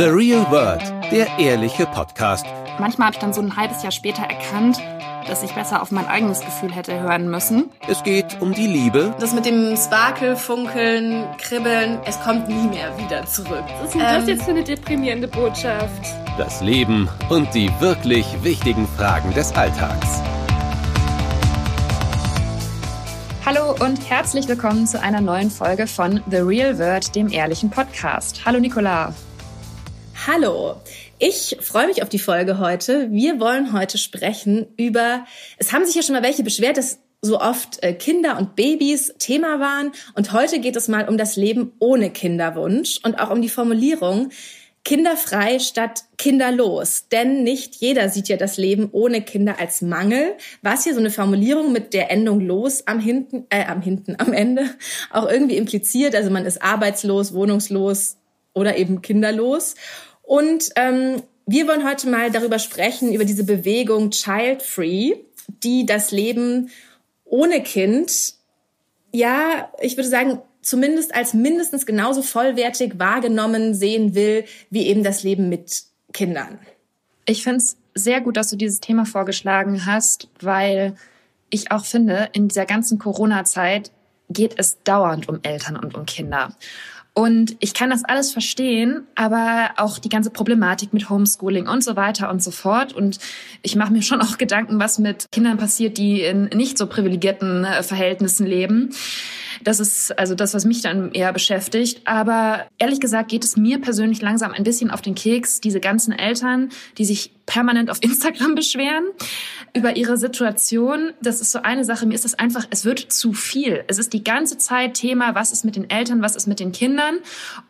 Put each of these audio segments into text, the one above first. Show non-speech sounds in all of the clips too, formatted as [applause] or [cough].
The Real World, der ehrliche Podcast. Manchmal habe ich dann so ein halbes Jahr später erkannt, dass ich besser auf mein eigenes Gefühl hätte hören müssen. Es geht um die Liebe. Das mit dem Sparkel, Funkeln, Kribbeln, es kommt nie mehr wieder zurück. Was ist denn das jetzt für eine deprimierende Botschaft? Das Leben und die wirklich wichtigen Fragen des Alltags. Hallo und herzlich willkommen zu einer neuen Folge von The Real World, dem ehrlichen Podcast. Hallo Nicola. Hallo. Ich freue mich auf die Folge heute. Wir wollen heute sprechen über, es haben sich ja schon mal welche beschwert, dass so oft äh, Kinder und Babys Thema waren. Und heute geht es mal um das Leben ohne Kinderwunsch und auch um die Formulierung, Kinderfrei statt kinderlos. Denn nicht jeder sieht ja das Leben ohne Kinder als Mangel. Was hier so eine Formulierung mit der Endung los am hinten, äh, am hinten, am Ende auch irgendwie impliziert. Also man ist arbeitslos, wohnungslos oder eben kinderlos. Und ähm, wir wollen heute mal darüber sprechen, über diese Bewegung Child Free, die das Leben ohne Kind, ja, ich würde sagen, zumindest als mindestens genauso vollwertig wahrgenommen sehen will, wie eben das Leben mit Kindern. Ich finde es sehr gut, dass du dieses Thema vorgeschlagen hast, weil ich auch finde, in dieser ganzen Corona-Zeit geht es dauernd um Eltern und um Kinder. Und ich kann das alles verstehen, aber auch die ganze Problematik mit Homeschooling und so weiter und so fort. Und ich mache mir schon auch Gedanken, was mit Kindern passiert, die in nicht so privilegierten äh, Verhältnissen leben. Das ist also das, was mich dann eher beschäftigt. Aber ehrlich gesagt geht es mir persönlich langsam ein bisschen auf den Keks, diese ganzen Eltern, die sich permanent auf [laughs] Instagram beschweren über ihre Situation. Das ist so eine Sache. Mir ist das einfach, es wird zu viel. Es ist die ganze Zeit Thema, was ist mit den Eltern, was ist mit den Kindern.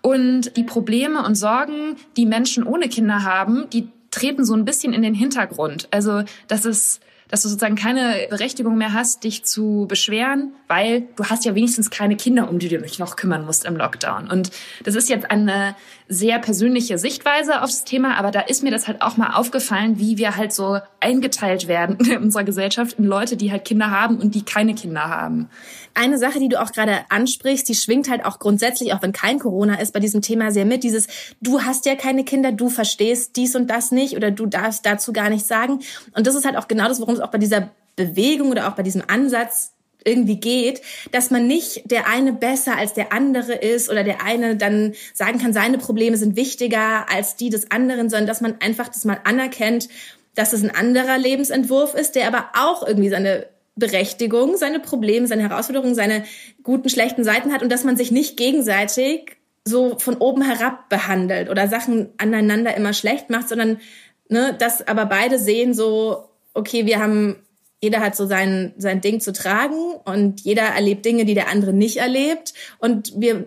Und die Probleme und Sorgen, die Menschen ohne Kinder haben, die treten so ein bisschen in den Hintergrund. Also, das ist, dass du sozusagen keine Berechtigung mehr hast, dich zu beschweren, weil du hast ja wenigstens keine Kinder, um die du dich noch kümmern musst im Lockdown. Und das ist jetzt eine sehr persönliche Sichtweise aufs Thema, aber da ist mir das halt auch mal aufgefallen, wie wir halt so eingeteilt werden [laughs] in unserer Gesellschaft in Leute, die halt Kinder haben und die keine Kinder haben. Eine Sache, die du auch gerade ansprichst, die schwingt halt auch grundsätzlich, auch wenn kein Corona ist, bei diesem Thema sehr mit. Dieses, du hast ja keine Kinder, du verstehst dies und das nicht oder du darfst dazu gar nichts sagen. Und das ist halt auch genau das, worum es auch bei dieser Bewegung oder auch bei diesem Ansatz irgendwie geht, dass man nicht der eine besser als der andere ist oder der eine dann sagen kann, seine Probleme sind wichtiger als die des anderen, sondern dass man einfach das mal anerkennt, dass es ein anderer Lebensentwurf ist, der aber auch irgendwie seine Berechtigung, seine Probleme, seine Herausforderungen, seine guten, schlechten Seiten hat und dass man sich nicht gegenseitig so von oben herab behandelt oder Sachen aneinander immer schlecht macht, sondern ne, dass aber beide sehen so, okay, wir haben jeder hat so sein, sein Ding zu tragen und jeder erlebt Dinge, die der andere nicht erlebt. Und wir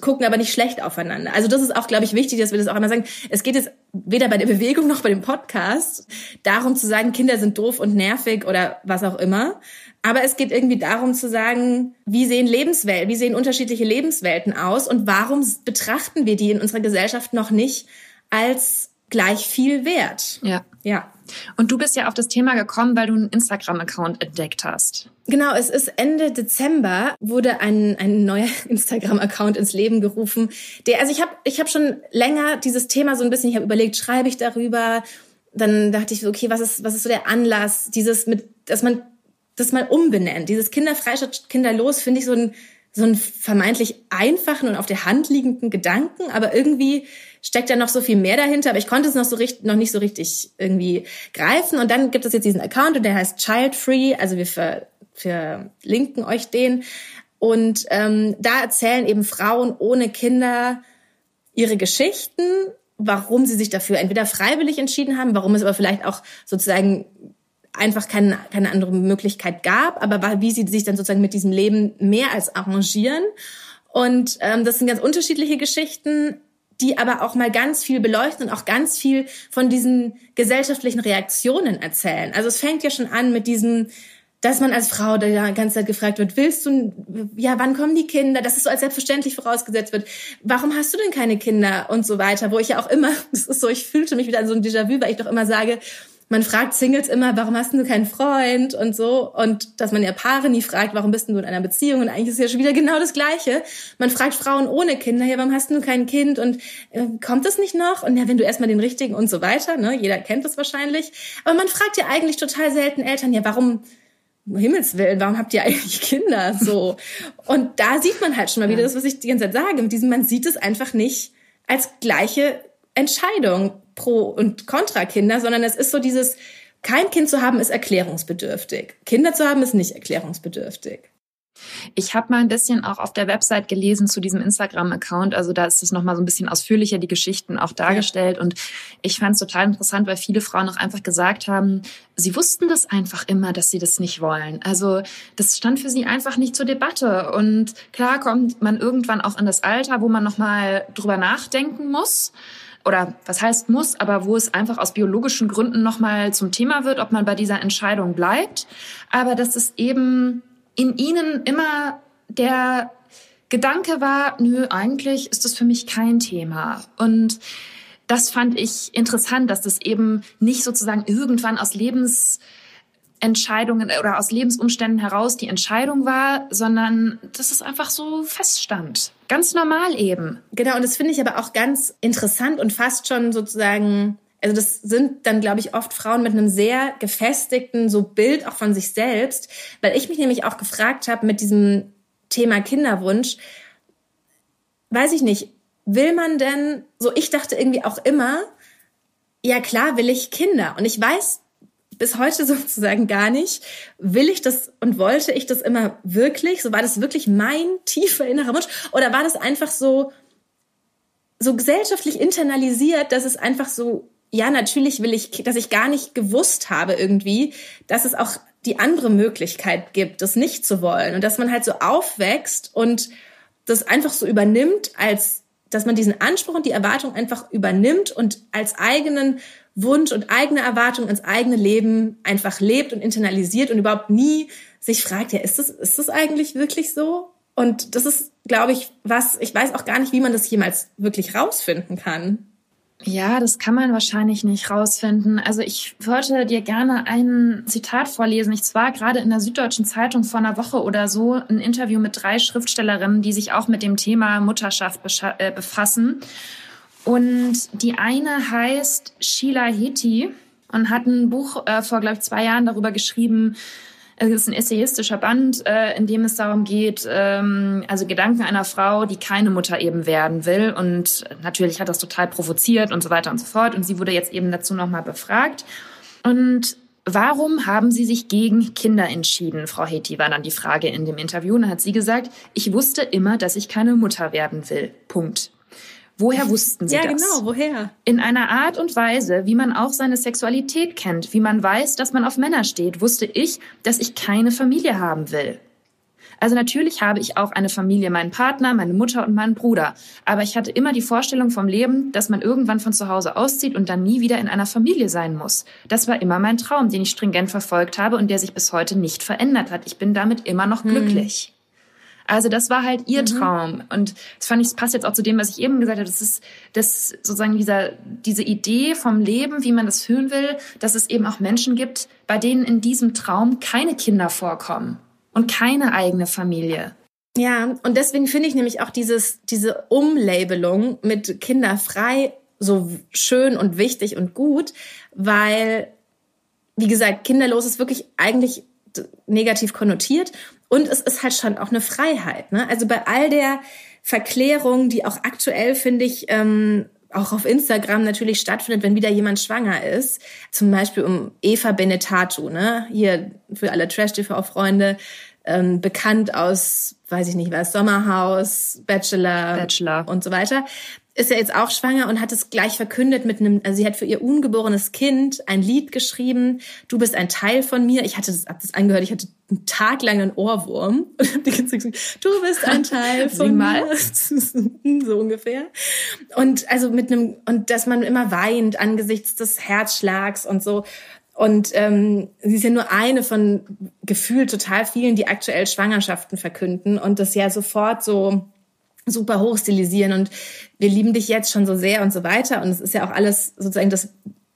gucken aber nicht schlecht aufeinander. Also das ist auch, glaube ich, wichtig, dass wir das auch immer sagen. Es geht jetzt weder bei der Bewegung noch bei dem Podcast darum zu sagen, Kinder sind doof und nervig oder was auch immer. Aber es geht irgendwie darum zu sagen, wie sehen Lebenswelten, wie sehen unterschiedliche Lebenswelten aus und warum betrachten wir die in unserer Gesellschaft noch nicht als gleich viel wert? Ja. Ja. Und du bist ja auf das Thema gekommen, weil du einen Instagram-Account entdeckt hast. Genau, es ist Ende Dezember wurde ein, ein neuer [laughs] Instagram-Account ins Leben gerufen. Der, also ich habe ich hab schon länger dieses Thema so ein bisschen, ich habe überlegt, schreibe ich darüber? Dann dachte ich, okay, was ist, was ist so der Anlass? Dieses mit, dass man das mal umbenennt. Dieses Kinderfreistadt, Kinderlos finde ich so ein, so einen vermeintlich einfachen und auf der Hand liegenden Gedanken, aber irgendwie steckt ja noch so viel mehr dahinter, aber ich konnte es noch so richtig, noch nicht so richtig irgendwie greifen. Und dann gibt es jetzt diesen Account und der heißt Child Free, also wir ver, verlinken euch den. Und ähm, da erzählen eben Frauen ohne Kinder ihre Geschichten, warum sie sich dafür entweder freiwillig entschieden haben, warum es aber vielleicht auch sozusagen einfach keine, keine andere Möglichkeit gab, aber wie sie sich dann sozusagen mit diesem Leben mehr als arrangieren. Und ähm, das sind ganz unterschiedliche Geschichten die aber auch mal ganz viel beleuchten und auch ganz viel von diesen gesellschaftlichen Reaktionen erzählen. Also es fängt ja schon an mit diesem, dass man als Frau da die ganze Zeit gefragt wird, willst du, ja, wann kommen die Kinder? Dass es so als selbstverständlich vorausgesetzt wird. Warum hast du denn keine Kinder? Und so weiter, wo ich ja auch immer, [laughs] das ist so, ich fühlte mich wieder an so ein Déjà-vu, weil ich doch immer sage, man fragt Singles immer, warum hast du keinen Freund und so. Und dass man ja Paare nie fragt, warum bist du in einer Beziehung? Und eigentlich ist ja schon wieder genau das Gleiche. Man fragt Frauen ohne Kinder, ja, warum hast du kein Kind? Und äh, kommt das nicht noch? Und ja, wenn du erstmal den richtigen und so weiter, ne? Jeder kennt das wahrscheinlich. Aber man fragt ja eigentlich total selten Eltern, ja, warum, um Himmels Willen, warum habt ihr eigentlich [laughs] Kinder? So. Und da sieht man halt schon mal wieder das, was ich die ganze Zeit sage. Mit diesem, man sieht es einfach nicht als gleiche Entscheidung pro und contra Kinder, sondern es ist so dieses, kein Kind zu haben ist erklärungsbedürftig. Kinder zu haben ist nicht erklärungsbedürftig. Ich habe mal ein bisschen auch auf der Website gelesen zu diesem Instagram-Account. Also da ist es nochmal so ein bisschen ausführlicher, die Geschichten auch dargestellt. Ja. Und ich fand es total interessant, weil viele Frauen auch einfach gesagt haben, sie wussten das einfach immer, dass sie das nicht wollen. Also das stand für sie einfach nicht zur Debatte. Und klar kommt man irgendwann auch in das Alter, wo man nochmal drüber nachdenken muss oder was heißt muss, aber wo es einfach aus biologischen Gründen nochmal zum Thema wird, ob man bei dieser Entscheidung bleibt. Aber dass es eben in ihnen immer der Gedanke war, nö, eigentlich ist das für mich kein Thema. Und das fand ich interessant, dass das eben nicht sozusagen irgendwann aus Lebens Entscheidungen oder aus Lebensumständen heraus die Entscheidung war, sondern dass es einfach so feststand. Ganz normal eben. Genau, und das finde ich aber auch ganz interessant und fast schon sozusagen, also das sind dann, glaube ich, oft Frauen mit einem sehr gefestigten so Bild auch von sich selbst, weil ich mich nämlich auch gefragt habe mit diesem Thema Kinderwunsch, weiß ich nicht, will man denn, so ich dachte irgendwie auch immer, ja klar will ich Kinder und ich weiß bis heute [laughs] sozusagen gar nicht. Will ich das und wollte ich das immer wirklich? So war das wirklich mein tiefer innerer Wunsch? Oder war das einfach so, so gesellschaftlich internalisiert, dass es einfach so, ja, natürlich will ich, dass ich gar nicht gewusst habe irgendwie, dass es auch die andere Möglichkeit gibt, das nicht zu wollen und dass man halt so aufwächst und das einfach so übernimmt als dass man diesen Anspruch und die Erwartung einfach übernimmt und als eigenen Wunsch und eigene Erwartung ins eigene Leben einfach lebt und internalisiert und überhaupt nie sich fragt, ja, ist das, ist das eigentlich wirklich so? Und das ist, glaube ich, was, ich weiß auch gar nicht, wie man das jemals wirklich rausfinden kann. Ja, das kann man wahrscheinlich nicht rausfinden. Also ich wollte dir gerne ein Zitat vorlesen. Ich war gerade in der Süddeutschen Zeitung vor einer Woche oder so ein Interview mit drei Schriftstellerinnen, die sich auch mit dem Thema Mutterschaft äh, befassen. Und die eine heißt Sheila Heti und hat ein Buch äh, vor, glaube ich, zwei Jahren darüber geschrieben. Es ist ein essayistischer Band, äh, in dem es darum geht, ähm, also Gedanken einer Frau, die keine Mutter eben werden will. Und natürlich hat das total provoziert und so weiter und so fort. Und sie wurde jetzt eben dazu nochmal befragt. Und Warum haben Sie sich gegen Kinder entschieden, Frau Heti, war dann die Frage in dem Interview. Und dann hat sie gesagt, ich wusste immer, dass ich keine Mutter werden will. Punkt. Woher wussten Sie ja, das? Ja, genau, woher? In einer Art und Weise, wie man auch seine Sexualität kennt, wie man weiß, dass man auf Männer steht, wusste ich, dass ich keine Familie haben will. Also natürlich habe ich auch eine Familie, meinen Partner, meine Mutter und meinen Bruder. Aber ich hatte immer die Vorstellung vom Leben, dass man irgendwann von zu Hause auszieht und dann nie wieder in einer Familie sein muss. Das war immer mein Traum, den ich stringent verfolgt habe und der sich bis heute nicht verändert hat. Ich bin damit immer noch hm. glücklich. Also das war halt ihr mhm. Traum. Und das fand ich, das passt jetzt auch zu dem, was ich eben gesagt habe. Das ist das sozusagen dieser, diese Idee vom Leben, wie man das fühlen will, dass es eben auch Menschen gibt, bei denen in diesem Traum keine Kinder vorkommen und keine eigene Familie. Ja, und deswegen finde ich nämlich auch dieses, diese Umlabelung mit kinderfrei so schön und wichtig und gut, weil, wie gesagt, kinderlos ist wirklich eigentlich negativ konnotiert und es ist halt schon auch eine Freiheit. Ne? Also bei all der Verklärung, die auch aktuell, finde ich, ähm, auch auf Instagram natürlich stattfindet, wenn wieder jemand schwanger ist. Zum Beispiel um Eva Benetatu, ne? Hier für alle Trash-TV-Freunde, ähm, bekannt aus, weiß ich nicht was, Sommerhaus, Bachelor, Bachelor und so weiter ist ja jetzt auch schwanger und hat es gleich verkündet mit einem, also sie hat für ihr ungeborenes Kind ein Lied geschrieben, du bist ein Teil von mir. Ich hatte das, hab das angehört, ich hatte einen Tag lang einen Ohrwurm [laughs] und hab die ganze Zeit gesagt, du bist ein Teil von mir. [laughs] so ungefähr. Und also mit einem, und dass man immer weint angesichts des Herzschlags und so. Und ähm, sie ist ja nur eine von gefühlt total vielen, die aktuell Schwangerschaften verkünden und das ja sofort so super hochstilisieren und wir lieben dich jetzt schon so sehr und so weiter. Und es ist ja auch alles sozusagen das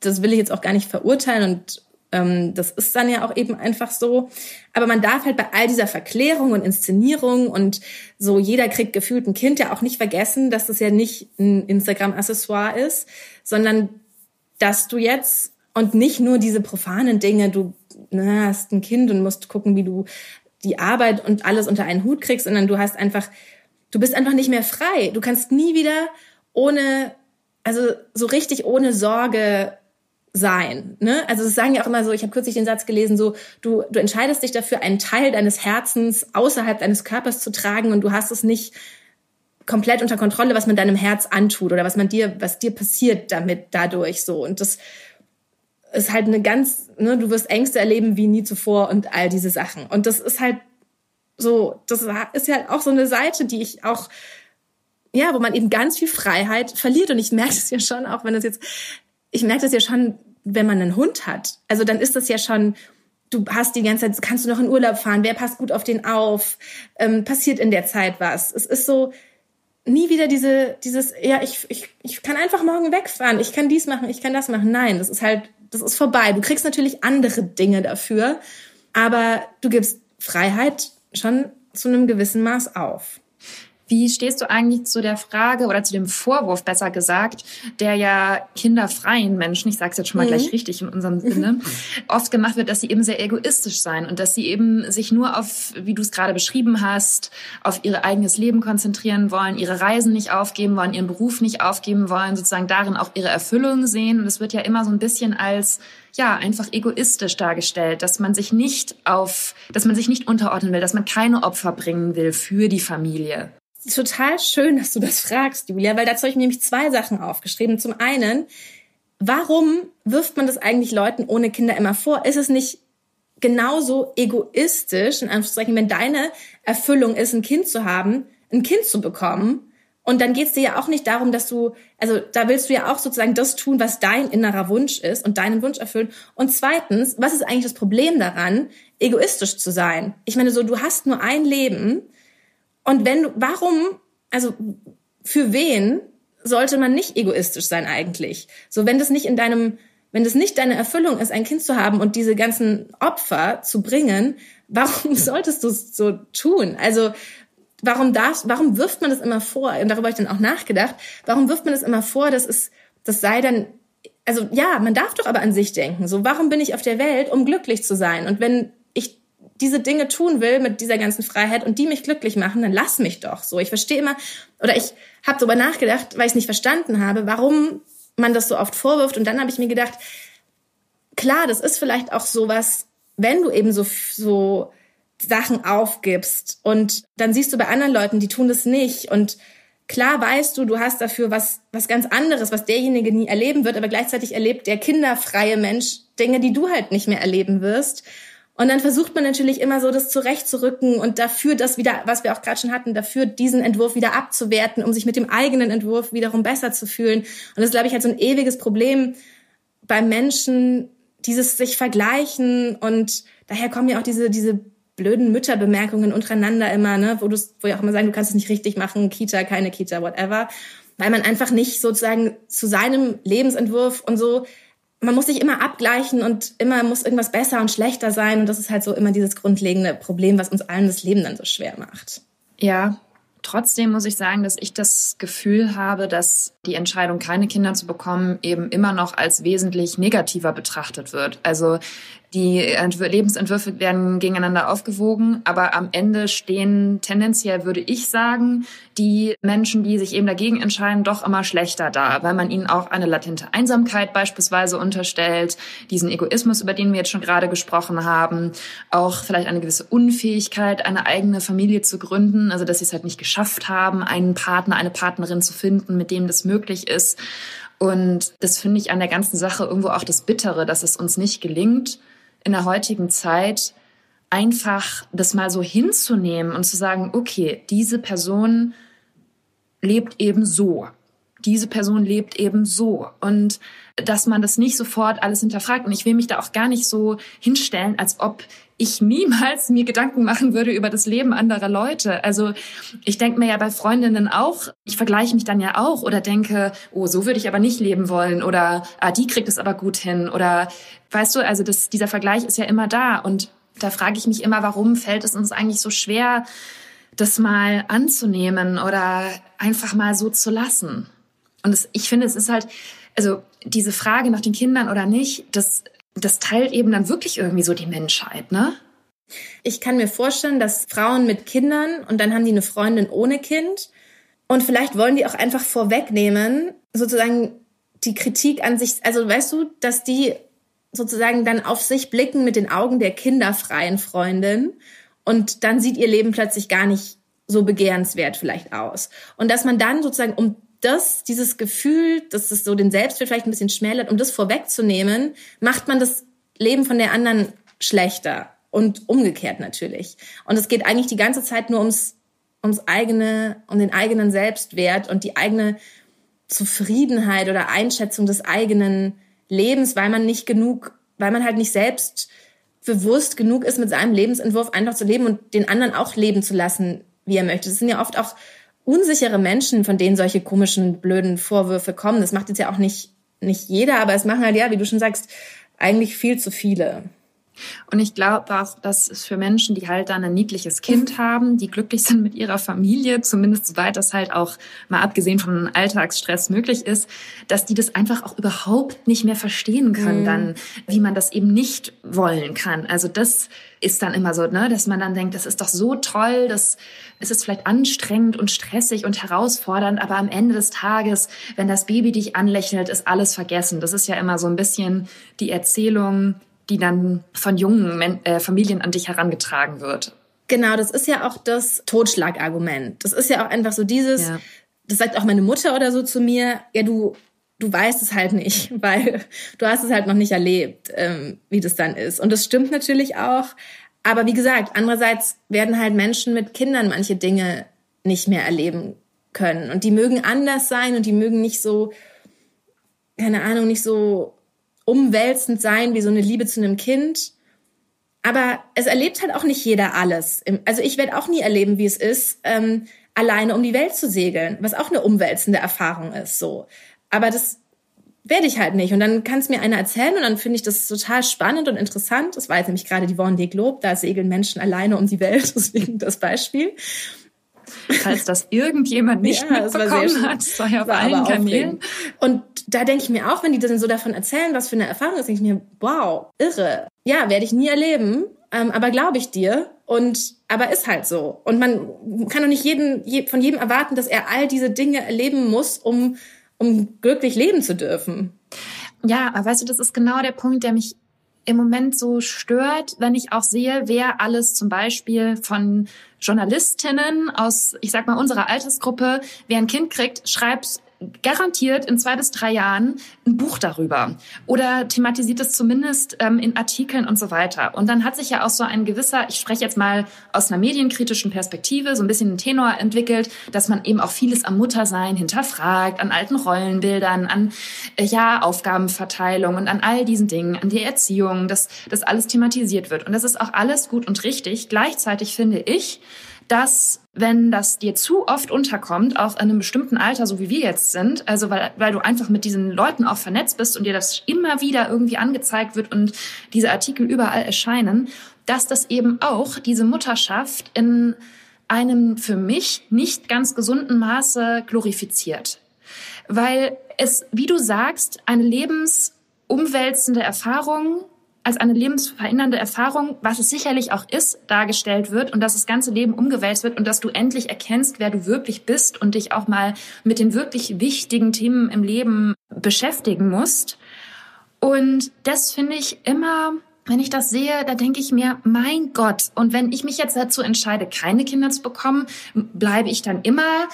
das will ich jetzt auch gar nicht verurteilen und ähm, das ist dann ja auch eben einfach so. Aber man darf halt bei all dieser Verklärung und Inszenierung und so jeder kriegt gefühlt ein Kind ja auch nicht vergessen, dass das ja nicht ein Instagram-Accessoire ist, sondern dass du jetzt und nicht nur diese profanen Dinge, du na, hast ein Kind und musst gucken, wie du die Arbeit und alles unter einen Hut kriegst, sondern du hast einfach, du bist einfach nicht mehr frei. Du kannst nie wieder ohne, also so richtig ohne Sorge sein. Ne? Also das sagen ja auch immer so, ich habe kürzlich den Satz gelesen, so, du, du entscheidest dich dafür, einen Teil deines Herzens außerhalb deines Körpers zu tragen und du hast es nicht komplett unter Kontrolle, was man deinem Herz antut oder was man dir, was dir passiert damit dadurch so. Und das ist halt eine ganz, ne, du wirst Ängste erleben wie nie zuvor und all diese Sachen. Und das ist halt so, das ist ja auch so eine Seite, die ich auch ja, wo man eben ganz viel Freiheit verliert. Und ich merke es ja schon, auch wenn das jetzt ich merke das ja schon, wenn man einen Hund hat. Also dann ist das ja schon, du hast die ganze Zeit, kannst du noch in Urlaub fahren, wer passt gut auf den auf, ähm, passiert in der Zeit was. Es ist so, nie wieder diese, dieses, ja, ich, ich, ich kann einfach morgen wegfahren, ich kann dies machen, ich kann das machen. Nein, das ist halt, das ist vorbei. Du kriegst natürlich andere Dinge dafür, aber du gibst Freiheit schon zu einem gewissen Maß auf. Wie stehst du eigentlich zu der Frage oder zu dem Vorwurf, besser gesagt, der ja kinderfreien Menschen, ich sage es jetzt schon mal mhm. gleich richtig in unserem Sinne, [laughs] oft gemacht wird, dass sie eben sehr egoistisch seien und dass sie eben sich nur auf, wie du es gerade beschrieben hast, auf ihr eigenes Leben konzentrieren wollen, ihre Reisen nicht aufgeben wollen, ihren Beruf nicht aufgeben wollen, sozusagen darin auch ihre Erfüllung sehen. Und es wird ja immer so ein bisschen als ja, einfach egoistisch dargestellt, dass man sich nicht auf, dass man sich nicht unterordnen will, dass man keine Opfer bringen will für die Familie total schön, dass du das fragst, Julia, weil dazu habe ich mir nämlich zwei Sachen aufgeschrieben. Zum einen, warum wirft man das eigentlich Leuten ohne Kinder immer vor? Ist es nicht genauso egoistisch, in Anführungszeichen, wenn deine Erfüllung ist, ein Kind zu haben, ein Kind zu bekommen? Und dann geht es dir ja auch nicht darum, dass du, also da willst du ja auch sozusagen das tun, was dein innerer Wunsch ist und deinen Wunsch erfüllen. Und zweitens, was ist eigentlich das Problem daran, egoistisch zu sein? Ich meine, so, du hast nur ein Leben und wenn du, warum, also für wen sollte man nicht egoistisch sein eigentlich? So, wenn das nicht in deinem, wenn das nicht deine Erfüllung ist, ein Kind zu haben und diese ganzen Opfer zu bringen, warum [laughs] solltest du es so tun? Also, warum darfst, warum wirft man das immer vor? Und darüber habe ich dann auch nachgedacht. Warum wirft man das immer vor, dass es, das sei dann, also ja, man darf doch aber an sich denken. So, warum bin ich auf der Welt, um glücklich zu sein? Und wenn diese Dinge tun will mit dieser ganzen Freiheit und die mich glücklich machen, dann lass mich doch so. Ich verstehe immer, oder ich habe darüber nachgedacht, weil ich es nicht verstanden habe, warum man das so oft vorwirft. Und dann habe ich mir gedacht, klar, das ist vielleicht auch sowas, wenn du eben so, so Sachen aufgibst und dann siehst du bei anderen Leuten, die tun das nicht und klar weißt du, du hast dafür was, was ganz anderes, was derjenige nie erleben wird, aber gleichzeitig erlebt der kinderfreie Mensch Dinge, die du halt nicht mehr erleben wirst. Und dann versucht man natürlich immer so, das zurechtzurücken und dafür das wieder, was wir auch gerade schon hatten, dafür diesen Entwurf wieder abzuwerten, um sich mit dem eigenen Entwurf wiederum besser zu fühlen. Und das glaube ich halt so ein ewiges Problem beim Menschen, dieses sich vergleichen und daher kommen ja auch diese, diese blöden Mütterbemerkungen untereinander immer, ne, wo du, wo ja auch immer sagen, du kannst es nicht richtig machen, Kita, keine Kita, whatever. Weil man einfach nicht sozusagen zu seinem Lebensentwurf und so man muss sich immer abgleichen und immer muss irgendwas besser und schlechter sein. Und das ist halt so immer dieses grundlegende Problem, was uns allen das Leben dann so schwer macht. Ja, trotzdem muss ich sagen, dass ich das Gefühl habe, dass die Entscheidung, keine Kinder zu bekommen, eben immer noch als wesentlich negativer betrachtet wird. Also die Lebensentwürfe werden gegeneinander aufgewogen, aber am Ende stehen tendenziell, würde ich sagen, die Menschen, die sich eben dagegen entscheiden, doch immer schlechter da, weil man ihnen auch eine latente Einsamkeit beispielsweise unterstellt, diesen Egoismus, über den wir jetzt schon gerade gesprochen haben, auch vielleicht eine gewisse Unfähigkeit, eine eigene Familie zu gründen, also dass sie es halt nicht geschafft haben, einen Partner, eine Partnerin zu finden, mit dem das möglich ist. Und das finde ich an der ganzen Sache irgendwo auch das Bittere, dass es uns nicht gelingt, in der heutigen Zeit einfach das mal so hinzunehmen und zu sagen, okay, diese Person lebt eben so. diese Person lebt eben so und dass man das nicht sofort alles hinterfragt. Und ich will mich da auch gar nicht so hinstellen, als ob ich niemals mir Gedanken machen würde über das Leben anderer Leute. Also ich denke mir ja bei Freundinnen auch, ich vergleiche mich dann ja auch oder denke, oh, so würde ich aber nicht leben wollen oder ah, die kriegt es aber gut hin oder weißt du, also das, dieser Vergleich ist ja immer da und da frage ich mich immer, warum fällt es uns eigentlich so schwer, das mal anzunehmen oder einfach mal so zu lassen. Und es, ich finde, es ist halt, also diese Frage nach den Kindern oder nicht, das, das teilt eben dann wirklich irgendwie so die Menschheit, ne? Ich kann mir vorstellen, dass Frauen mit Kindern und dann haben die eine Freundin ohne Kind und vielleicht wollen die auch einfach vorwegnehmen, sozusagen die Kritik an sich, also weißt du, dass die sozusagen dann auf sich blicken mit den Augen der kinderfreien Freundin und dann sieht ihr Leben plötzlich gar nicht so begehrenswert vielleicht aus. Und dass man dann sozusagen, um das, dieses Gefühl, dass es so den Selbstwert vielleicht ein bisschen schmälert, um das vorwegzunehmen, macht man das Leben von der anderen schlechter und umgekehrt natürlich. Und es geht eigentlich die ganze Zeit nur ums, ums eigene, um den eigenen Selbstwert und die eigene Zufriedenheit oder Einschätzung des eigenen Lebens, weil man nicht genug, weil man halt nicht selbst bewusst genug ist, mit seinem Lebensentwurf einfach zu leben und den anderen auch leben zu lassen, wie er möchte. Das sind ja oft auch unsichere Menschen, von denen solche komischen, blöden Vorwürfe kommen. Das macht jetzt ja auch nicht, nicht jeder, aber es machen halt, ja, wie du schon sagst, eigentlich viel zu viele. Und ich glaube auch, dass es für Menschen, die halt dann ein niedliches Kind haben, die glücklich sind mit ihrer Familie, zumindest soweit das halt auch mal abgesehen von Alltagsstress möglich ist, dass die das einfach auch überhaupt nicht mehr verstehen können, mhm. dann, wie man das eben nicht wollen kann. Also das ist dann immer so, ne, dass man dann denkt, das ist doch so toll, das es ist vielleicht anstrengend und stressig und herausfordernd, aber am Ende des Tages, wenn das Baby dich anlächelt, ist alles vergessen. Das ist ja immer so ein bisschen die Erzählung, die dann von jungen Men äh, Familien an dich herangetragen wird. Genau, das ist ja auch das Totschlagargument. Das ist ja auch einfach so dieses, ja. das sagt auch meine Mutter oder so zu mir, ja, du, du weißt es halt nicht, [laughs] weil du hast es halt noch nicht erlebt, ähm, wie das dann ist. Und das stimmt natürlich auch. Aber wie gesagt, andererseits werden halt Menschen mit Kindern manche Dinge nicht mehr erleben können. Und die mögen anders sein und die mögen nicht so, keine Ahnung, nicht so umwälzend sein wie so eine Liebe zu einem Kind. Aber es erlebt halt auch nicht jeder alles. Also ich werde auch nie erleben, wie es ist, ähm, alleine um die Welt zu segeln, was auch eine umwälzende Erfahrung ist. So, aber das werde ich halt nicht. Und dann kann es mir einer erzählen und dann finde ich das total spannend und interessant. Das war jetzt nämlich gerade die Vendée Globe, da segeln Menschen alleine um die Welt, [laughs] deswegen das Beispiel. Falls das irgendjemand nicht ja, mitbekommen hat, sei auf allen Kanälen. Und da denke ich mir auch, wenn die dann so davon erzählen, was für eine Erfahrung ist, denke ich mir, wow, irre. Ja, werde ich nie erleben, ähm, aber glaube ich dir. Und aber ist halt so. Und man kann doch nicht jeden, je, von jedem erwarten, dass er all diese Dinge erleben muss, um, um glücklich leben zu dürfen. Ja, aber weißt du, das ist genau der Punkt, der mich im Moment so stört, wenn ich auch sehe, wer alles zum Beispiel von Journalistinnen aus, ich sag mal, unserer Altersgruppe, wer ein Kind kriegt, schreibt garantiert in zwei bis drei Jahren ein Buch darüber oder thematisiert es zumindest ähm, in Artikeln und so weiter. Und dann hat sich ja auch so ein gewisser, ich spreche jetzt mal aus einer medienkritischen Perspektive, so ein bisschen ein Tenor entwickelt, dass man eben auch vieles am Muttersein hinterfragt, an alten Rollenbildern, an äh, ja Aufgabenverteilung und an all diesen Dingen, an die Erziehung, dass das alles thematisiert wird. Und das ist auch alles gut und richtig. Gleichzeitig finde ich, dass wenn das dir zu oft unterkommt, auch in einem bestimmten Alter, so wie wir jetzt sind, also weil, weil du einfach mit diesen Leuten auch vernetzt bist und dir das immer wieder irgendwie angezeigt wird und diese Artikel überall erscheinen, dass das eben auch diese Mutterschaft in einem für mich nicht ganz gesunden Maße glorifiziert. Weil es, wie du sagst, eine lebensumwälzende Erfahrung als eine lebensverändernde Erfahrung, was es sicherlich auch ist, dargestellt wird und dass das ganze Leben umgewälzt wird und dass du endlich erkennst, wer du wirklich bist und dich auch mal mit den wirklich wichtigen Themen im Leben beschäftigen musst. Und das finde ich immer, wenn ich das sehe, da denke ich mir, mein Gott, und wenn ich mich jetzt dazu entscheide, keine Kinder zu bekommen, bleibe ich dann immer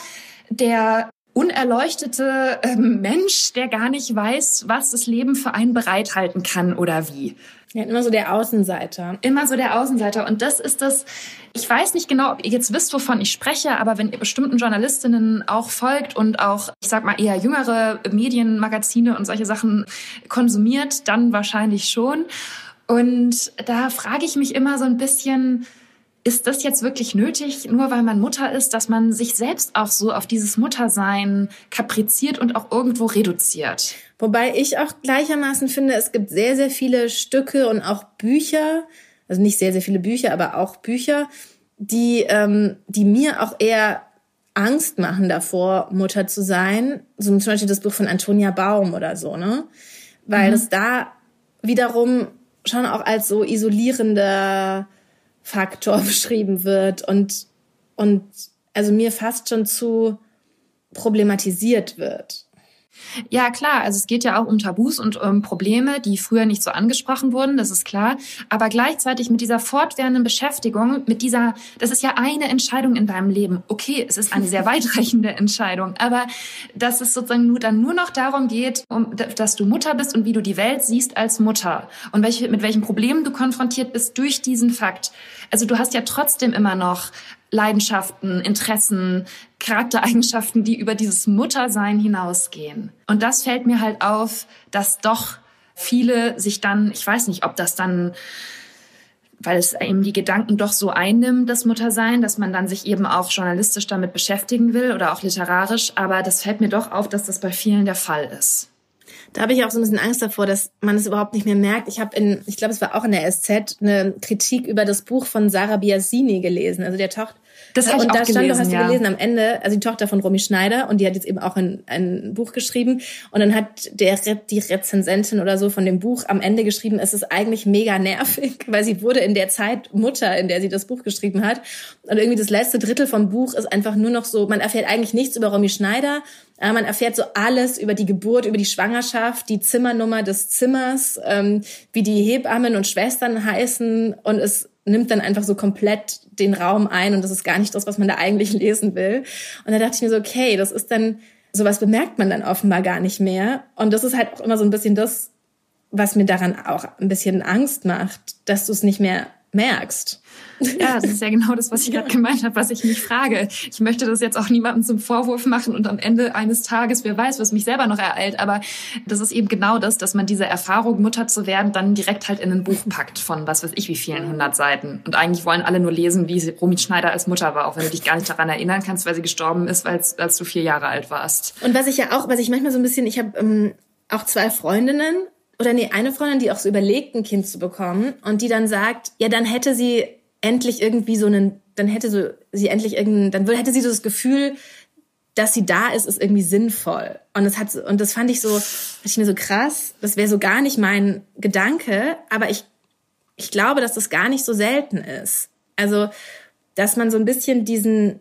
der unerleuchtete äh, Mensch, der gar nicht weiß, was das Leben für einen bereithalten kann oder wie. Ja, immer so der Außenseiter. Immer so der Außenseiter. Und das ist das, ich weiß nicht genau, ob ihr jetzt wisst, wovon ich spreche, aber wenn ihr bestimmten Journalistinnen auch folgt und auch, ich sag mal, eher jüngere Medienmagazine und solche Sachen konsumiert, dann wahrscheinlich schon. Und da frage ich mich immer so ein bisschen, ist das jetzt wirklich nötig, nur weil man Mutter ist, dass man sich selbst auch so auf dieses Muttersein kapriziert und auch irgendwo reduziert? Wobei ich auch gleichermaßen finde, es gibt sehr, sehr viele Stücke und auch Bücher, also nicht sehr, sehr viele Bücher, aber auch Bücher, die, ähm, die mir auch eher Angst machen davor, Mutter zu sein. So zum Beispiel das Buch von Antonia Baum oder so, ne? Weil mhm. es da wiederum schon auch als so isolierender Faktor [laughs] beschrieben wird und, und also mir fast schon zu problematisiert wird. Ja, klar. Also es geht ja auch um Tabus und um Probleme, die früher nicht so angesprochen wurden, das ist klar. Aber gleichzeitig mit dieser fortwährenden Beschäftigung, mit dieser, das ist ja eine Entscheidung in deinem Leben. Okay, es ist eine sehr [laughs] weitreichende Entscheidung, aber dass es sozusagen nur dann nur noch darum geht, um, dass du Mutter bist und wie du die Welt siehst als Mutter und welche, mit welchen Problemen du konfrontiert bist durch diesen Fakt. Also du hast ja trotzdem immer noch Leidenschaften, Interessen, Charaktereigenschaften, die über dieses Muttersein hinausgehen. Und das fällt mir halt auf, dass doch viele sich dann, ich weiß nicht, ob das dann weil es eben die Gedanken doch so einnimmt, das Muttersein, dass man dann sich eben auch journalistisch damit beschäftigen will oder auch literarisch. Aber das fällt mir doch auf, dass das bei vielen der Fall ist. Da habe ich auch so ein bisschen Angst davor, dass man es überhaupt nicht mehr merkt. Ich habe in, ich glaube, es war auch in der SZ, eine Kritik über das Buch von Sarah Biasini gelesen. Also der taucht das habe ich und auch da stand, gelesen, du hast ja. du gelesen am Ende, also die Tochter von Romy Schneider und die hat jetzt eben auch ein, ein Buch geschrieben und dann hat der die Rezensentin oder so von dem Buch am Ende geschrieben, es ist eigentlich mega nervig, [laughs] weil sie wurde in der Zeit Mutter, in der sie das Buch geschrieben hat und irgendwie das letzte Drittel vom Buch ist einfach nur noch so, man erfährt eigentlich nichts über Romy Schneider, aber man erfährt so alles über die Geburt, über die Schwangerschaft, die Zimmernummer des Zimmers, ähm, wie die Hebammen und Schwestern heißen und es nimmt dann einfach so komplett den Raum ein und das ist gar nicht das, was man da eigentlich lesen will. Und da dachte ich mir so, okay, das ist dann, sowas bemerkt man dann offenbar gar nicht mehr. Und das ist halt auch immer so ein bisschen das, was mir daran auch ein bisschen Angst macht, dass du es nicht mehr merkst. Ja, das ist ja genau das, was ich gerade gemeint habe, was ich mich frage. Ich möchte das jetzt auch niemandem zum Vorwurf machen und am Ende eines Tages, wer weiß, was mich selber noch ereilt, aber das ist eben genau das, dass man diese Erfahrung, Mutter zu werden, dann direkt halt in ein Buch packt von was weiß ich wie vielen hundert Seiten. Und eigentlich wollen alle nur lesen, wie Romy Schneider als Mutter war, auch wenn du dich gar nicht daran erinnern kannst, weil sie gestorben ist, als, als du vier Jahre alt warst. Und was ich ja auch, was ich manchmal so ein bisschen, ich habe ähm, auch zwei Freundinnen oder nee, eine Freundin, die auch so überlegt, ein Kind zu bekommen und die dann sagt, ja, dann hätte sie endlich irgendwie so einen, dann hätte so, sie endlich irgendeinen, dann hätte sie so das Gefühl, dass sie da ist, ist irgendwie sinnvoll. Und das hat, und das fand ich so, fand ich mir so krass. Das wäre so gar nicht mein Gedanke, aber ich, ich glaube, dass das gar nicht so selten ist. Also, dass man so ein bisschen diesen,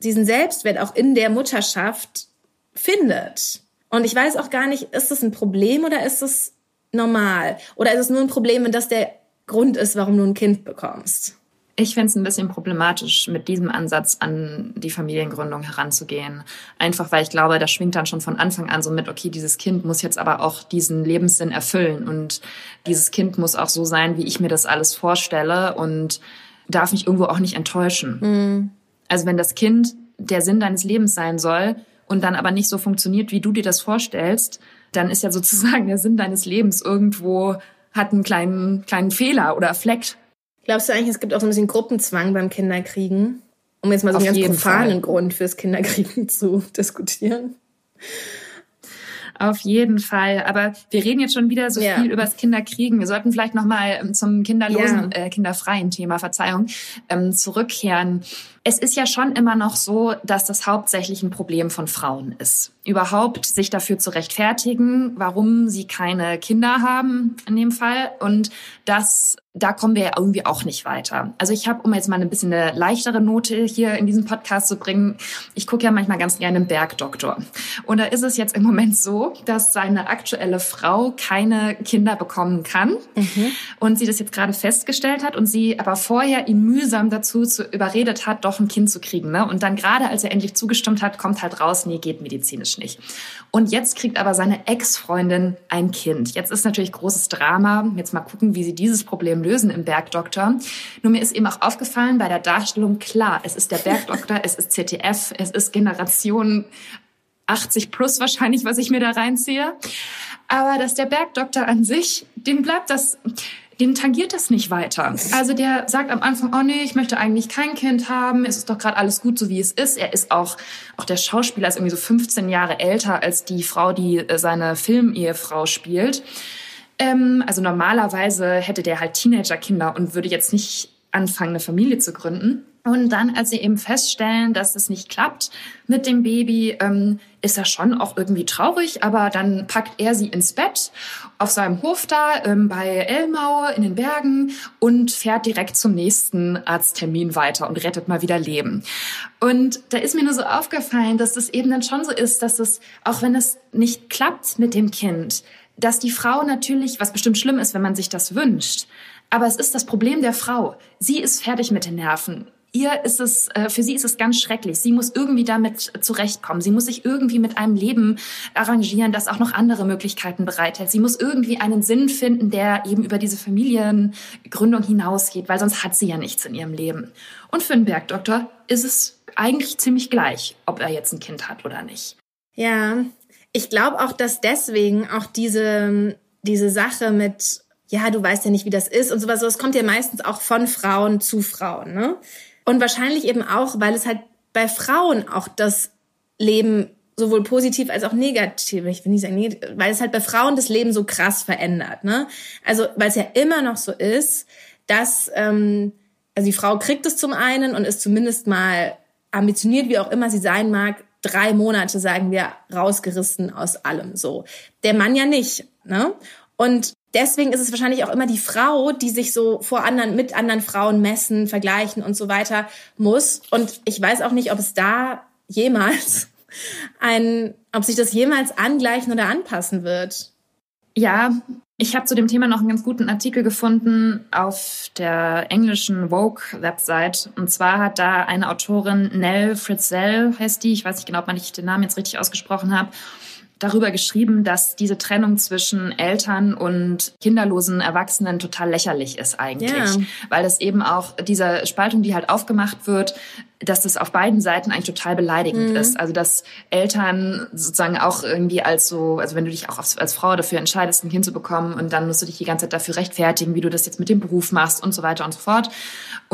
diesen Selbstwert auch in der Mutterschaft findet. Und ich weiß auch gar nicht, ist das ein Problem oder ist es normal? Oder ist es nur ein Problem, wenn das der Grund ist, warum du ein Kind bekommst? Ich finde es ein bisschen problematisch, mit diesem Ansatz an die Familiengründung heranzugehen. Einfach weil ich glaube, da schwingt dann schon von Anfang an so mit, okay, dieses Kind muss jetzt aber auch diesen Lebenssinn erfüllen und dieses Kind muss auch so sein, wie ich mir das alles vorstelle und darf mich irgendwo auch nicht enttäuschen. Mhm. Also wenn das Kind der Sinn deines Lebens sein soll und dann aber nicht so funktioniert, wie du dir das vorstellst, dann ist ja sozusagen der Sinn deines Lebens irgendwo hat einen kleinen, kleinen Fehler oder Fleck. Glaubst du eigentlich, es gibt auch so ein bisschen Gruppenzwang beim Kinderkriegen? Um jetzt mal so einen ganz profanen Fall. Grund fürs Kinderkriegen [laughs] zu diskutieren. Auf jeden Fall. Aber wir reden jetzt schon wieder so ja. viel über das Kinderkriegen. Wir sollten vielleicht noch mal ähm, zum kinderlosen, ja. äh, kinderfreien Thema, Verzeihung, ähm, zurückkehren. Es ist ja schon immer noch so, dass das hauptsächlich ein Problem von Frauen ist. Überhaupt sich dafür zu rechtfertigen, warum sie keine Kinder haben in dem Fall und dass da kommen wir ja irgendwie auch nicht weiter. Also ich habe, um jetzt mal ein bisschen eine leichtere Note hier in diesem Podcast zu bringen, ich gucke ja manchmal ganz gerne im Bergdoktor. Und da ist es jetzt im Moment so, dass seine aktuelle Frau keine Kinder bekommen kann mhm. und sie das jetzt gerade festgestellt hat und sie aber vorher ihn mühsam dazu zu, überredet hat, doch ein Kind zu kriegen. Ne? Und dann gerade, als er endlich zugestimmt hat, kommt halt raus, nee, geht medizinisch nicht. Und jetzt kriegt aber seine Ex-Freundin ein Kind. Jetzt ist natürlich großes Drama. Jetzt mal gucken, wie sie dieses Problem lösen im Bergdoktor. Nur mir ist eben auch aufgefallen bei der Darstellung, klar, es ist der Bergdoktor, es ist ZDF, es ist Generation 80 plus wahrscheinlich, was ich mir da reinziehe. Aber dass der Bergdoktor an sich, dem bleibt das, den tangiert das nicht weiter. Also der sagt am Anfang, oh nee, ich möchte eigentlich kein Kind haben, es ist doch gerade alles gut, so wie es ist. Er ist auch, auch der Schauspieler ist irgendwie so 15 Jahre älter als die Frau, die äh, seine Filmehefrau spielt. Ähm, also normalerweise hätte der halt Teenagerkinder und würde jetzt nicht anfangen, eine Familie zu gründen. Und dann, als sie eben feststellen, dass es nicht klappt mit dem Baby, ähm, ist er schon auch irgendwie traurig, aber dann packt er sie ins Bett auf seinem Hof da ähm, bei Elmau in den Bergen und fährt direkt zum nächsten Arzttermin weiter und rettet mal wieder Leben. Und da ist mir nur so aufgefallen, dass das eben dann schon so ist, dass es, auch wenn es nicht klappt mit dem Kind, dass die Frau natürlich, was bestimmt schlimm ist, wenn man sich das wünscht, aber es ist das Problem der Frau. Sie ist fertig mit den Nerven. Ihr ist es, äh, für sie ist es ganz schrecklich. Sie muss irgendwie damit zurechtkommen. Sie muss sich irgendwie mit einem Leben arrangieren, das auch noch andere Möglichkeiten bereithält. Sie muss irgendwie einen Sinn finden, der eben über diese Familiengründung hinausgeht, weil sonst hat sie ja nichts in ihrem Leben. Und für einen Bergdoktor ist es eigentlich ziemlich gleich, ob er jetzt ein Kind hat oder nicht. Ja, ich glaube auch, dass deswegen auch diese, diese Sache mit, ja, du weißt ja nicht, wie das ist und sowas, das kommt ja meistens auch von Frauen zu Frauen, ne? Und wahrscheinlich eben auch, weil es halt bei Frauen auch das Leben sowohl positiv als auch negativ, ich will nicht sagen weil es halt bei Frauen das Leben so krass verändert, ne? Also, weil es ja immer noch so ist, dass, ähm, also die Frau kriegt es zum einen und ist zumindest mal ambitioniert, wie auch immer sie sein mag, drei Monate, sagen wir, rausgerissen aus allem so. Der Mann ja nicht. Ne? Und deswegen ist es wahrscheinlich auch immer die Frau, die sich so vor anderen, mit anderen Frauen messen, vergleichen und so weiter muss. Und ich weiß auch nicht, ob es da jemals [laughs] ein, ob sich das jemals angleichen oder anpassen wird. Ja, ich habe zu dem Thema noch einen ganz guten Artikel gefunden auf der englischen Vogue-Website. Und zwar hat da eine Autorin, Nell Fritzell heißt die, ich weiß nicht genau, ob man nicht den Namen jetzt richtig ausgesprochen habe, darüber geschrieben, dass diese Trennung zwischen Eltern und kinderlosen Erwachsenen total lächerlich ist eigentlich. Ja. Weil das eben auch diese Spaltung, die halt aufgemacht wird, dass das auf beiden Seiten eigentlich total beleidigend mhm. ist. Also dass Eltern sozusagen auch irgendwie als so, also wenn du dich auch als, als Frau dafür entscheidest, ein Kind zu bekommen und dann musst du dich die ganze Zeit dafür rechtfertigen, wie du das jetzt mit dem Beruf machst und so weiter und so fort.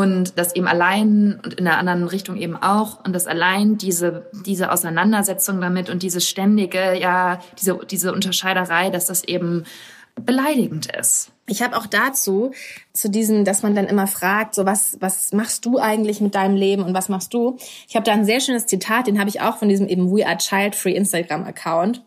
Und das eben allein und in der anderen Richtung eben auch und das allein diese, diese Auseinandersetzung damit und diese ständige, ja, diese, diese Unterscheiderei, dass das eben beleidigend ist. Ich habe auch dazu, zu diesem, dass man dann immer fragt, so was, was machst du eigentlich mit deinem Leben und was machst du? Ich habe da ein sehr schönes Zitat, den habe ich auch von diesem eben We Are Child Free Instagram-Account.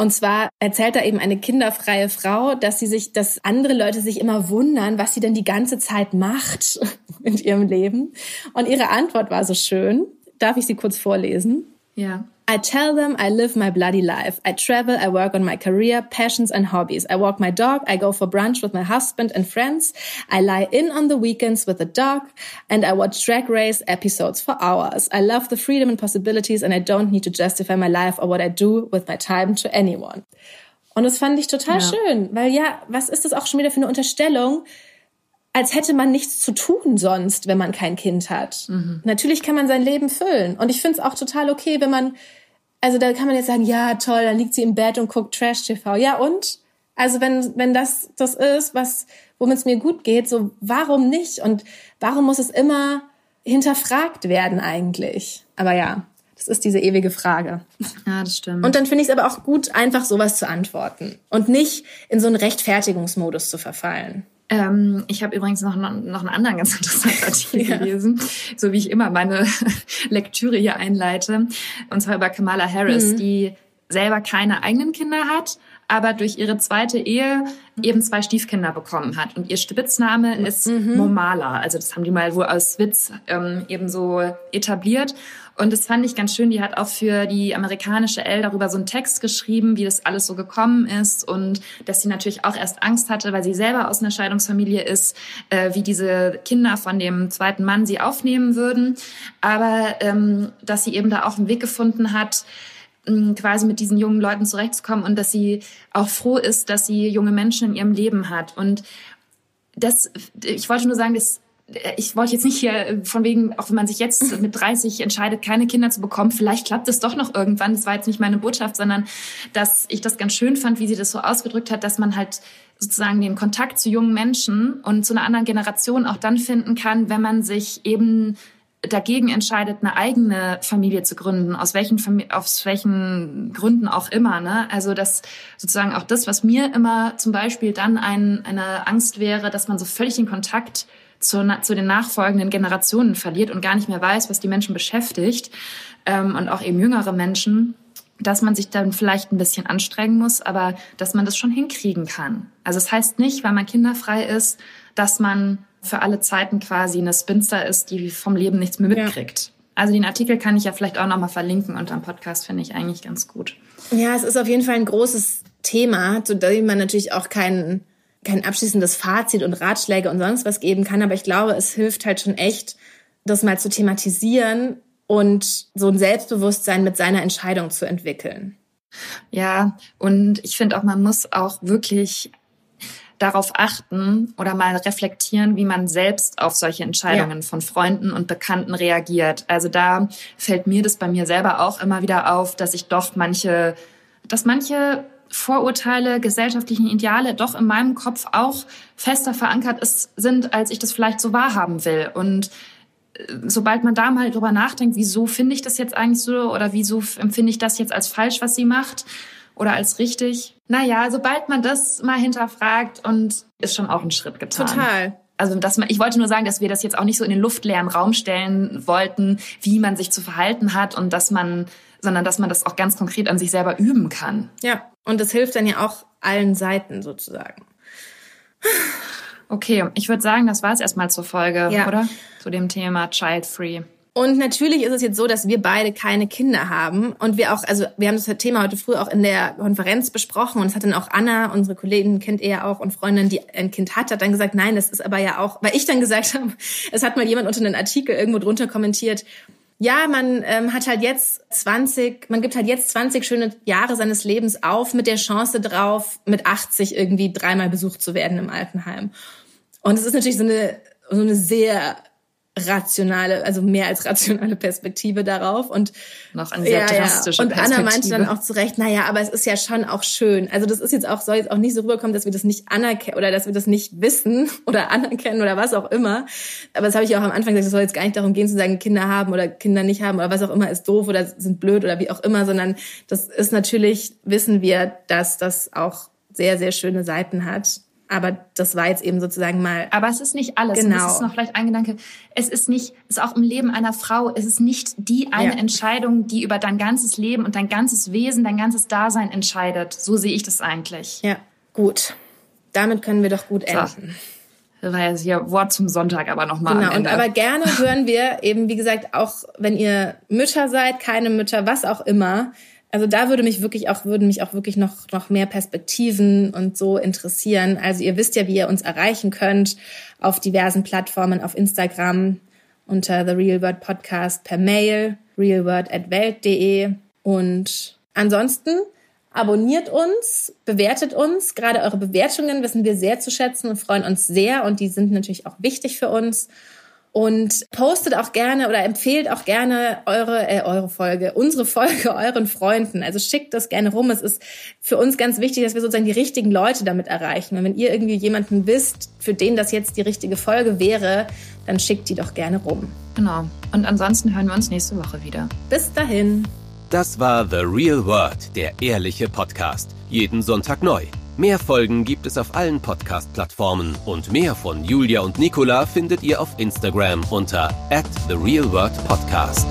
Und zwar erzählt da eben eine kinderfreie Frau, dass sie sich, dass andere Leute sich immer wundern, was sie denn die ganze Zeit macht [laughs] in ihrem Leben. Und ihre Antwort war so schön. Darf ich sie kurz vorlesen? Ja. I tell them I live my bloody life. I travel, I work on my career, passions and hobbies. I walk my dog, I go for brunch with my husband and friends. I lie in on the weekends with the dog and I watch drag race episodes for hours. I love the freedom and possibilities and I don't need to justify my life or what I do with my time to anyone. Und das fand ich total ja. schön, weil ja, was ist das auch schon wieder für eine Unterstellung? als hätte man nichts zu tun sonst, wenn man kein Kind hat. Mhm. Natürlich kann man sein Leben füllen. Und ich finde es auch total okay, wenn man also da kann man jetzt sagen, ja, toll, dann liegt sie im Bett und guckt Trash-TV. Ja, und? Also wenn, wenn das das ist, was, womit es mir gut geht, so warum nicht? Und warum muss es immer hinterfragt werden eigentlich? Aber ja, das ist diese ewige Frage. Ja, das stimmt. Und dann finde ich es aber auch gut, einfach sowas zu antworten und nicht in so einen Rechtfertigungsmodus zu verfallen. Ähm, ich habe übrigens noch, noch einen anderen ganz [laughs] interessanten Artikel ja. gelesen, so wie ich immer meine [laughs] Lektüre hier einleite, und zwar über Kamala Harris, mhm. die selber keine eigenen Kinder hat, aber durch ihre zweite Ehe eben zwei Stiefkinder bekommen hat. Und ihr Spitzname ist mhm. Momala. Also das haben die mal wohl aus Witz ähm, eben so etabliert. Und das fand ich ganz schön. Die hat auch für die amerikanische Elle darüber so einen Text geschrieben, wie das alles so gekommen ist und dass sie natürlich auch erst Angst hatte, weil sie selber aus einer Scheidungsfamilie ist, äh, wie diese Kinder von dem zweiten Mann sie aufnehmen würden. Aber ähm, dass sie eben da auch einen Weg gefunden hat, quasi mit diesen jungen Leuten zurechtzukommen und dass sie auch froh ist, dass sie junge Menschen in ihrem Leben hat. Und das, ich wollte nur sagen, dass ich wollte jetzt nicht hier von wegen, auch wenn man sich jetzt mit 30 entscheidet, keine Kinder zu bekommen, vielleicht klappt es doch noch irgendwann. Das war jetzt nicht meine Botschaft, sondern dass ich das ganz schön fand, wie sie das so ausgedrückt hat, dass man halt sozusagen den Kontakt zu jungen Menschen und zu einer anderen Generation auch dann finden kann, wenn man sich eben dagegen entscheidet, eine eigene Familie zu gründen, aus welchen, aus welchen Gründen auch immer. Ne? Also dass sozusagen auch das, was mir immer zum Beispiel dann ein, eine Angst wäre, dass man so völlig den Kontakt zu, zu den nachfolgenden Generationen verliert und gar nicht mehr weiß, was die Menschen beschäftigt ähm, und auch eben jüngere Menschen, dass man sich dann vielleicht ein bisschen anstrengen muss, aber dass man das schon hinkriegen kann. Also es das heißt nicht, weil man kinderfrei ist, dass man für alle Zeiten quasi eine Spinster ist, die vom Leben nichts mehr mitkriegt. Ja. Also den Artikel kann ich ja vielleicht auch nochmal verlinken unter dem Podcast, finde ich eigentlich ganz gut. Ja, es ist auf jeden Fall ein großes Thema, zu dem man natürlich auch kein, kein abschließendes Fazit und Ratschläge und sonst was geben kann. Aber ich glaube, es hilft halt schon echt, das mal zu thematisieren und so ein Selbstbewusstsein mit seiner Entscheidung zu entwickeln. Ja, und ich finde auch, man muss auch wirklich darauf achten oder mal reflektieren, wie man selbst auf solche Entscheidungen ja. von Freunden und Bekannten reagiert. Also da fällt mir das bei mir selber auch immer wieder auf, dass ich doch manche, dass manche Vorurteile, gesellschaftlichen Ideale doch in meinem Kopf auch fester verankert ist, sind, als ich das vielleicht so wahrhaben will. Und äh, sobald man da mal drüber nachdenkt, wieso finde ich das jetzt eigentlich so oder wieso empfinde ich das jetzt als falsch, was sie macht, oder als richtig. Naja, sobald man das mal hinterfragt und ist schon auch ein Schritt getan. Total. Also dass man, ich wollte nur sagen, dass wir das jetzt auch nicht so in den luftleeren Raum stellen wollten, wie man sich zu verhalten hat und dass man, sondern dass man das auch ganz konkret an sich selber üben kann. Ja, und das hilft dann ja auch allen Seiten sozusagen. Okay, ich würde sagen, das war es erstmal zur Folge, ja. oder? Zu dem Thema Child Free. Und natürlich ist es jetzt so, dass wir beide keine Kinder haben und wir auch, also wir haben das Thema heute früh auch in der Konferenz besprochen und es hat dann auch Anna, unsere Kollegin, kennt ihr ja auch und Freundin, die ein Kind hat, hat dann gesagt, nein, das ist aber ja auch, weil ich dann gesagt [laughs] habe, es hat mal jemand unter einen Artikel irgendwo drunter kommentiert, ja, man ähm, hat halt jetzt 20, man gibt halt jetzt 20 schöne Jahre seines Lebens auf mit der Chance drauf, mit 80 irgendwie dreimal besucht zu werden im Altenheim. Und es ist natürlich so eine, so eine sehr rationale, also mehr als rationale Perspektive darauf und noch eine sehr ja, drastische ja. Und Anna meinte dann auch zu Recht, naja, aber es ist ja schon auch schön. Also das ist jetzt auch, soll jetzt auch nicht so rüberkommen, dass wir das nicht anerkennen oder dass wir das nicht wissen [laughs] oder anerkennen oder was auch immer. Aber das habe ich auch am Anfang gesagt, es soll jetzt gar nicht darum gehen zu sagen, Kinder haben oder Kinder nicht haben oder was auch immer ist doof oder sind blöd oder wie auch immer, sondern das ist natürlich, wissen wir, dass das auch sehr, sehr schöne Seiten hat aber das war jetzt eben sozusagen mal. Aber es ist nicht alles. Genau. Und das ist noch vielleicht ein Gedanke. Es ist nicht, es ist auch im Leben einer Frau, es ist nicht die eine ja. Entscheidung, die über dein ganzes Leben und dein ganzes Wesen, dein ganzes Dasein entscheidet. So sehe ich das eigentlich. Ja, gut. Damit können wir doch gut enden. So. Das war jetzt hier Wort zum Sonntag, aber nochmal. Genau, und aber gerne hören wir eben, wie gesagt, auch wenn ihr Mütter seid, keine Mütter, was auch immer, also da würde mich wirklich auch, würden mich auch wirklich noch, noch mehr Perspektiven und so interessieren. Also ihr wisst ja, wie ihr uns erreichen könnt auf diversen Plattformen, auf Instagram unter The Real World Podcast per Mail, realworld.welt.de und ansonsten abonniert uns, bewertet uns. Gerade eure Bewertungen wissen wir sehr zu schätzen und freuen uns sehr und die sind natürlich auch wichtig für uns. Und postet auch gerne oder empfehlt auch gerne eure, äh, eure Folge, unsere Folge [laughs] euren Freunden. Also schickt das gerne rum. Es ist für uns ganz wichtig, dass wir sozusagen die richtigen Leute damit erreichen. Und wenn ihr irgendwie jemanden wisst, für den das jetzt die richtige Folge wäre, dann schickt die doch gerne rum. Genau. Und ansonsten hören wir uns nächste Woche wieder. Bis dahin. Das war The Real World, der ehrliche Podcast. Jeden Sonntag neu. Mehr Folgen gibt es auf allen Podcast-Plattformen und mehr von Julia und Nicola findet ihr auf Instagram unter at The Real World Podcast.